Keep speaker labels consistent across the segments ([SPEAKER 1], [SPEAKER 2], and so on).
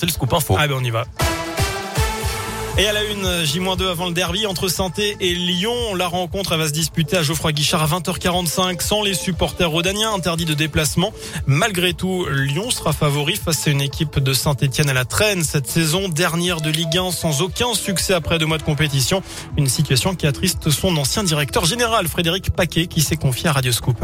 [SPEAKER 1] lancer le scoop info.
[SPEAKER 2] Ah ben on y va. Et à la une, J-2 avant le derby entre Sainté et Lyon. La rencontre va se disputer à Geoffroy Guichard à 20h45 sans les supporters rodaniens interdits de déplacement. Malgré tout, Lyon sera favori face à une équipe de Saint-Etienne à la traîne cette saison, dernière de Ligue 1 sans aucun succès après deux mois de compétition. Une situation qui attriste son ancien directeur général Frédéric Paquet qui s'est confié à Radio Scoop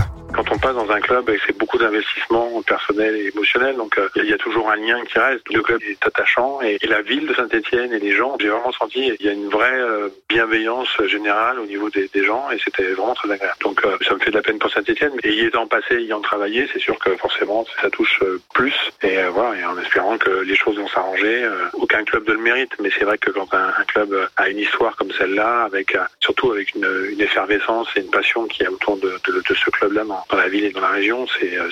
[SPEAKER 3] on passe dans un club, c'est beaucoup d'investissement personnel et émotionnel, donc euh, il y a toujours un lien qui reste. Le club est attachant et, la ville de Saint-Etienne et les gens, j'ai vraiment senti il y a une vraie euh, bienveillance générale au niveau des, gens et c'était vraiment très agréable. Donc euh, ça me fait de la peine pour Saint-Etienne, et y étant passé, y en travaillé, c'est sûr que forcément ça touche plus et voilà, et en espérant que les choses vont s'arranger. aucun club ne le mérite, mais c'est vrai que quand un, club a une histoire comme celle-là, avec surtout avec une, effervescence et une passion qui est autour de, de ce club-là dans la ville et dans la région, c'est euh,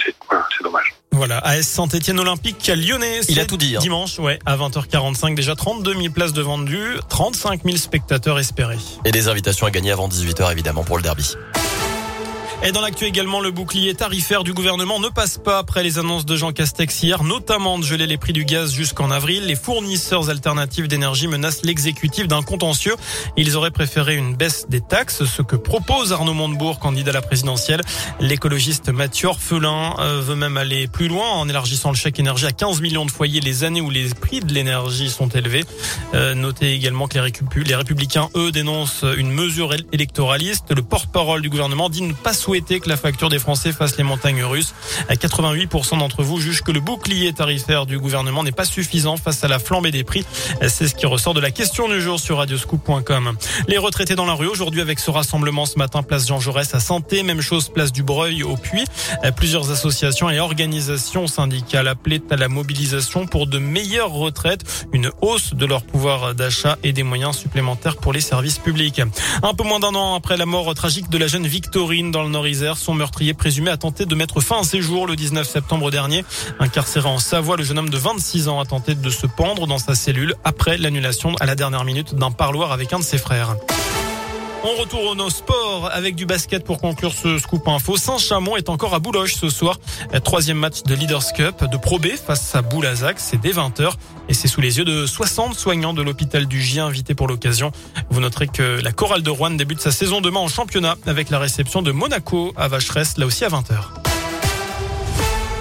[SPEAKER 3] dommage.
[SPEAKER 2] Voilà, AS Saint-Etienne Olympique Lyonnais.
[SPEAKER 1] Il a tout dit. Hein.
[SPEAKER 2] Dimanche, ouais, à 20h45, déjà 32 000 places de vendues, 35 000 spectateurs espérés.
[SPEAKER 1] Et des invitations à gagner avant 18h évidemment pour le derby.
[SPEAKER 2] Et dans l'actu également, le bouclier tarifaire du gouvernement ne passe pas après les annonces de Jean Castex hier, notamment de geler les prix du gaz jusqu'en avril. Les fournisseurs alternatifs d'énergie menacent l'exécutif d'un contentieux. Ils auraient préféré une baisse des taxes, ce que propose Arnaud Montebourg, candidat à la présidentielle. L'écologiste Mathieu Orphelin euh, veut même aller plus loin en élargissant le chèque énergie à 15 millions de foyers les années où les prix de l'énergie sont élevés. Euh, notez également que les, républicains, eux, dénoncent une mesure électoraliste. Le porte-parole du gouvernement dit ne pas souhaiter que la facture des Français fasse les montagnes russes. 88% d'entre vous jugent que le bouclier tarifaire du gouvernement n'est pas suffisant face à la flambée des prix. C'est ce qui ressort de la question du jour sur radioscoop.com. Les retraités dans la rue aujourd'hui avec ce rassemblement ce matin place Jean Jaurès à Santé, même chose place du Breuil au Puy. Plusieurs associations et organisations syndicales appelaient à la mobilisation pour de meilleures retraites, une hausse de leur pouvoir d'achat et des moyens supplémentaires pour les services publics. Un peu moins d'un an après la mort tragique de la jeune Victorine dans le nord son meurtrier présumé a tenté de mettre fin à ses jours le 19 septembre dernier. Incarcéré en Savoie, le jeune homme de 26 ans a tenté de se pendre dans sa cellule après l'annulation à la dernière minute d'un parloir avec un de ses frères. On retourne au sport avec du basket pour conclure ce scoop info. Saint-Chamond est encore à Boulogne ce soir. Troisième match de Leaders Cup de Pro B face à Boulazac. C'est dès 20h et c'est sous les yeux de 60 soignants de l'hôpital du Gien invités pour l'occasion. Vous noterez que la chorale de Rouen débute sa saison demain en championnat avec la réception de Monaco à Vacheresse, là aussi à 20h.